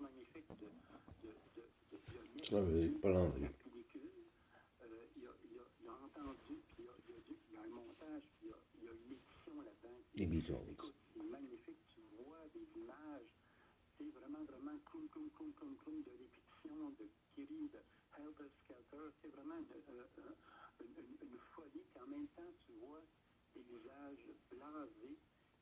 magnifique de, de, de, de. La pellicule, euh, il, a, il, a, il a entendu, puis il a, il, a dû, il y a un montage, puis il y a, il a une édition là-dedans. Écoute, c'est magnifique, tu vois des images, c'est vraiment, vraiment cloum, cloum, cloum, cloum, cloum de répétition, de Kiri, de Helter Skelter, c'est vraiment une, euh, euh, une, une, une folie, puis en même temps, tu vois des visages blasés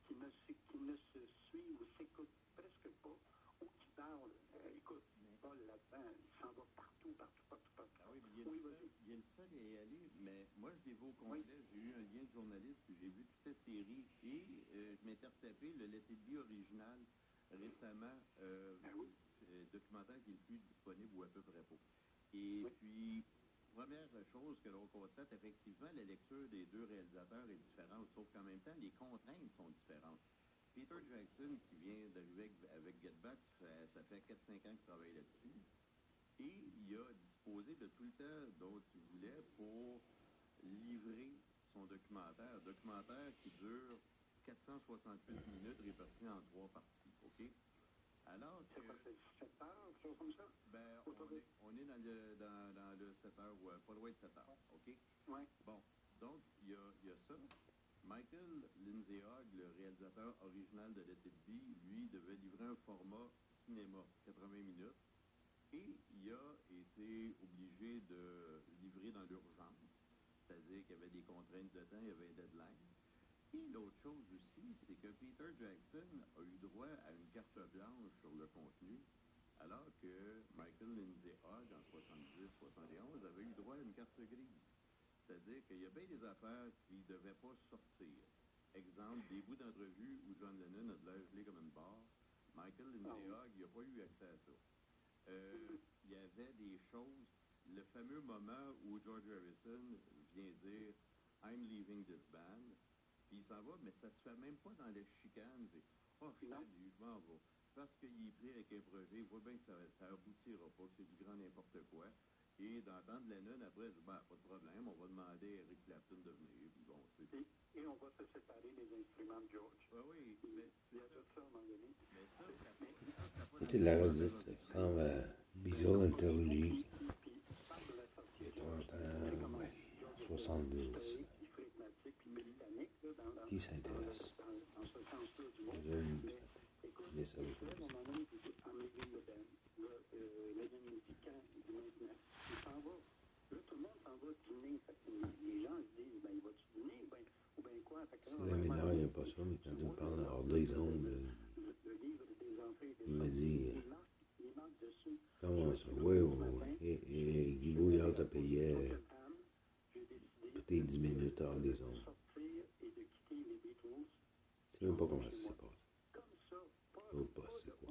qui ne, se, qui ne se suivent ou s'écoutent presque pas, ou qui parlent. Euh, écoute, Paul là-dedans, il s'en va partout, partout, partout, partout. Ah oui, mais il, y a Oui, le seul, vas-y. il y a le seul à y aller, mais moi, je l'ai vu au complet. J'ai eu un lien de journaliste, puis j'ai vu toute la série. Et euh, je m'étais retapé le Let It Be original récemment, euh, Ah oui? euh, documentaire qui est le plus disponible ou à peu près pas. Et Oui. puis, première chose que l'on constate, effectivement, la lecture des deux réalisateurs est différente, sauf qu'en même temps, les contraintes sont différentes. Peter Jackson, qui vient d'arriver avec, avec Get Back, ça fait, ça fait 4-5 ans qu'il travaille là-dessus. Et il a disposé de tout le temps dont il voulait pour livrer son documentaire. Documentaire qui dure 468 minutes réparties en trois parties. OK? Alors que, C'est quoi, c'est 7 heures, quelque chose comme ça? ben, on est, on est dans le, dans, dans le 7 heures, ou euh, pas loin de 7 heures. OK? Oui. Bon, donc, il y a, il y a ça. Michael Lindsay Hogg, le réalisateur original de Let It Be, lui, devait livrer un format cinéma, 80 minutes. Et il a été obligé de livrer dans l'urgence. C'est-à-dire qu'il y avait des contraintes de temps, il y avait un deadline. Et l'autre chose aussi, c'est que Peter Jackson a eu droit à une carte blanche sur le contenu, alors que Michael Lindsay Hogg, en 70-71, avait eu droit à une carte grise. C'est-à-dire qu'il y a bien des affaires qui ne devaient pas sortir. Exemple, des bouts d'entrevue où John Lennon a de l'air gelé comme une barre. Michael Lindsay Hogg, il n'a pas eu accès à ça. Euh, il y avait des choses, le fameux moment où George Harrison vient dire I'm leaving this band, puis il s'en va, mais ça se fait même pas dans les chicanes. C'est Oh, salut, je m'en vais. Parce qu'il est pris avec un projet, il voit bien que ça, ça aboutira pas, c'est du grand n'importe quoi. Et d'entendre Lennon après, ben, pas de problème, on va demander à Eric Clapton de venir. Puis bon, c'est Et, et on va se séparer des instruments de George. Ah oui, mais c'est ça. tout ça à un moment donné. Mais 70. Qui s'intéresse Je ne savais C'est la mineure, il n'y a pas ça, mais quand il me parle hors des ondes, il m'a dit euh, Comment ça? Oui, oui, oui. Et, et Guy Bouillard te payait tes 10 minutes hors des de ondes. sortir Je sais même pas comment ça s'est passé. comme ça, pas, pas bah, c'est de quoi?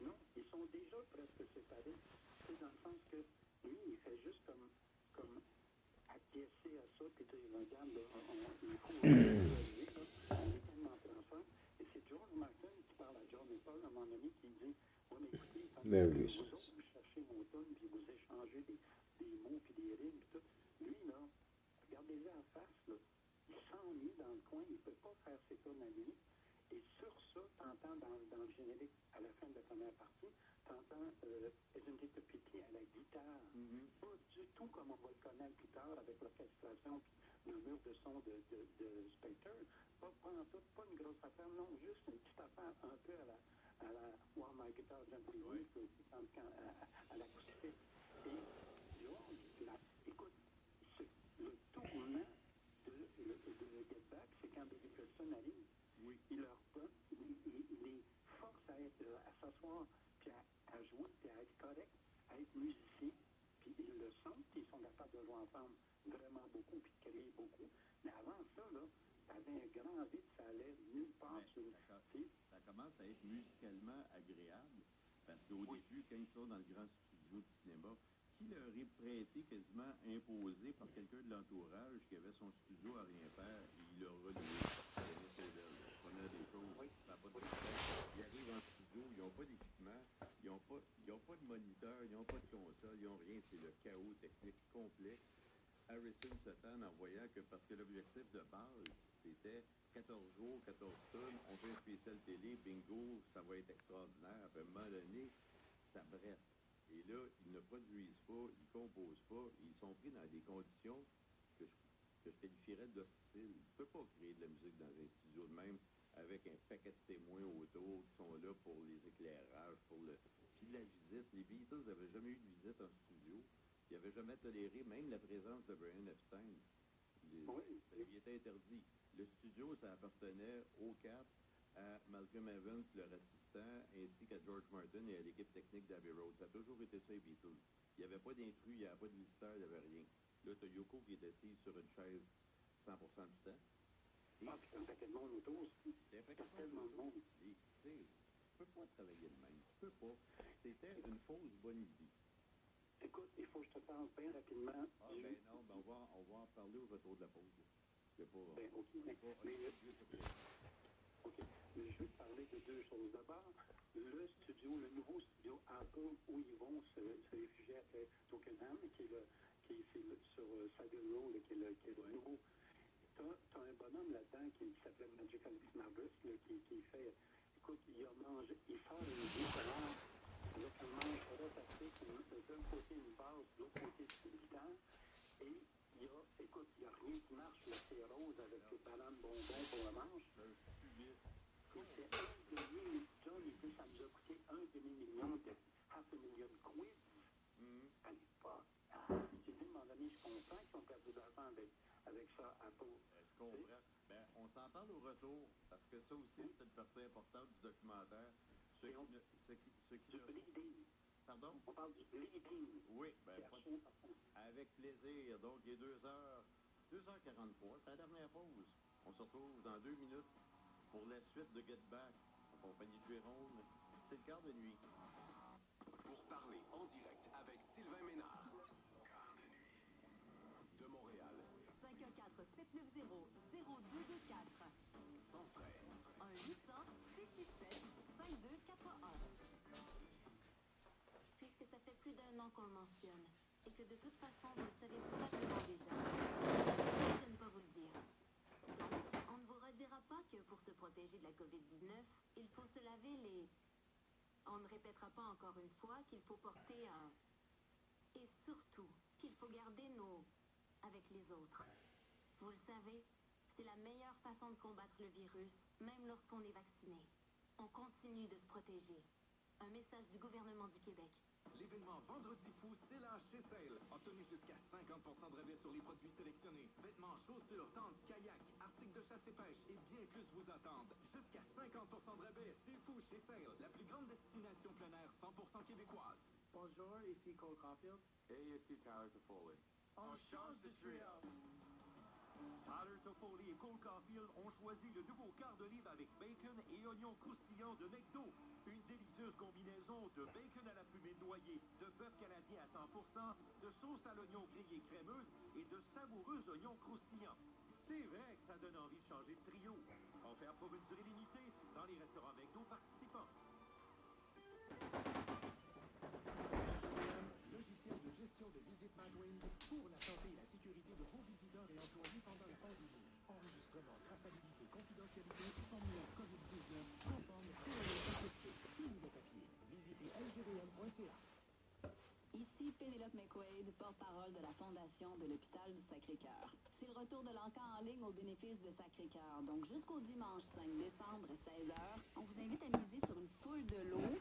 non, ils sont déjà presque séparés. C'est dans le sens que lui, il fait juste comme, comme acquiescer à ça, puis regarde, on, on- il faut réaliser, là, on est tellement transfert. Et c'est George Martin qui parle à John et Paul à un moment donné qui dit, oui, mais mon tonne, puis vous échangez des, des mots, puis des rimes, puis tout, lui, là, regardez-le en face, là, il s'ennuie dans le coin, il ne peut pas faire ses tonnes à lui. Et sur ça, t'entends dans, dans le générique, à la fin de la première partie, t'entends euh, a Pity à la guitare. Mhm. Pas du tout comme on va le connaître plus tard avec l'orchestration puis le mur de son de, de, de Spectre. Pas, pas en tout, pas une grosse affaire, non, juste une petite affaire un peu à la, à la War My Guitar Gently Oui. Weep, aussi, quand, quand, à, à l'acoustique. Et George, la, écoute, le tournant de, de Get Back, c'est quand Billy Preston arrive Oui. il leur donne, il, les force à, être, à s'asseoir, puis à, à jouer, puis à être correct, à être musicien, puis ils le sentent, puis ils sont capables de jouer ensemble vraiment beaucoup, puis de créer beaucoup. Mais avant ça, là, t'avais un grand vide, ça allait nulle part. Mais commence à être musicalement agréable, parce qu'au début, quand ils sont dans le grand studio de cinéma, qui leur est prêté, quasiment imposé par quelqu'un de l'entourage qui avait son studio à rien faire, et il leur Première des choses, ça n'a pas de sens. Ils arrivent en studio, ils n'ont pas d'équipement, ils n'ont pas, ils ont pas de moniteur, ils n'ont pas de console, ils n'ont rien, c'est le chaos technique complet. Harrison se tente en voyant que, parce que l'objectif de base, c'était 14 jours, 14 tonnes, on fait un spécial télé, bingo, ça va être extraordinaire. À un ça brette. Et là, ils ne produisent pas, ils ne composent pas, ils sont pris dans des conditions que je, que je qualifierais d'hostiles. Tu peux pas créer de la musique dans un studio de même avec un paquet de témoins autour qui sont là pour les éclairages, pour le... Puis la visite, les Beatles n'avaient jamais eu de visite en studio. Ils n'avaient jamais toléré même la présence de Brian Epstein. Lui était interdit. Le studio, ça appartenait aux quatre, à Malcolm Evans, leur assistant, ainsi qu'à George Martin et à l'équipe technique d'Abbey Road. Ça a toujours été ça, les Beatles. Il n'y avait pas d'intrus, il n'y avait pas de visiteurs, il n'y avait rien. Là, tu Yoko qui est assise sur une chaise 100% du temps. Et Ah, puis un paquet de monde autour il Il y a tellement de monde. Et, tu peux pas travailler de même. Tu peux pas. C'était une fausse bonne idée. Écoute, il faut que je te parle bien rapidement Ah, ben non, ben on va, on va en parler au retour de la pause. Je veux parler de deux choses. D'abord, le studio, le nouveau studio Apple, où ils vont se, se réfugier après Tokenham, qui est, le, qui est sur euh, Road, qui est le, qui est nouveau. Tu as, un bonhomme là-dedans qui s'appelle Magic Alex Mavris, là, qui, qui fait... Écoute, il a mangé... Il sort une vie avec un manche rotatif, une- d'un côté une base, de l'autre côté une guitare. Il. Écoute, il n'y a rien qui marche. là, C'est rose avec les bananes bonbons pour le manche. C'était un demi, John, il dit, ça nous a coûté un demi-million de half a million quid à l'époque. Moment donné, je suis content qu'ils ont perdu de l'argent avec, avec ça à comprends. Ben, on s'en parle au retour, parce que ça aussi, c'était une partie importante du documentaire. Ceux qui qui, qui. Pardon? On parle du bleeding. Oui, ben, C'est pas- archi important. avec plaisir. Donc, il est 2h, 2h43, c'est la dernière pause. On se retrouve dans deux minutes pour la suite de Get Back, en compagnie de Jérôme. C'est le quart de nuit. Pour parler en direct avec Sylvain Ménard. De Montréal, 514-790-0224. sans frais. 1-800-667-5241. Puisque ça fait plus d'un an qu'on le mentionne, et que de toute façon, vous le savez probablement déjà, je ne pas vous le dire. On ne vous redira pas que pour se protéger de la COVID-19, il faut se laver les... On ne répétera pas encore une fois qu'il faut porter un... Et surtout, qu'il faut garder nos... avec les autres. Vous le savez, c'est la meilleure façon de combattre le virus, même lorsqu'on est vacciné. On continue de se protéger. Un message du gouvernement du Québec. L'événement Vendredi fou, c'est la chez Sale. Obtenez jusqu'à 50% de rabais sur les produits sélectionnés. Vêtements, chaussures, tentes, kayak, articles de chasse et pêche et bien plus vous attendent. Jusqu'à 50% de rabais, c'est fou chez Sale. La plus grande destination plein air 100% québécoise. Bonjour, ici Cole Caulfield. Et ici Tyler Toffoli. On change de trio. Tyler Toffoli et Cole Caulfield ont choisi le nouveau quart de livre avec bacon et oignons croustillants de McDo. Une délicieuse combinaison de bacon à la de bœuf canadien à 100%, de sauce à l'oignon grillé crémeuse et de savoureux oignons croustillants. C'est vrai que ça donne envie de changer de trio. Offert pour une durée limitée dans les restaurants McDo participants. Penelope McQuaid, porte-parole de la Fondation de l'Hôpital du Sacré-Cœur. C'est le retour de l'encan en ligne au bénéfice de Sacré-Cœur. Donc jusqu'au dimanche 5 décembre, à 16h, on vous invite à miser sur une foule de lots.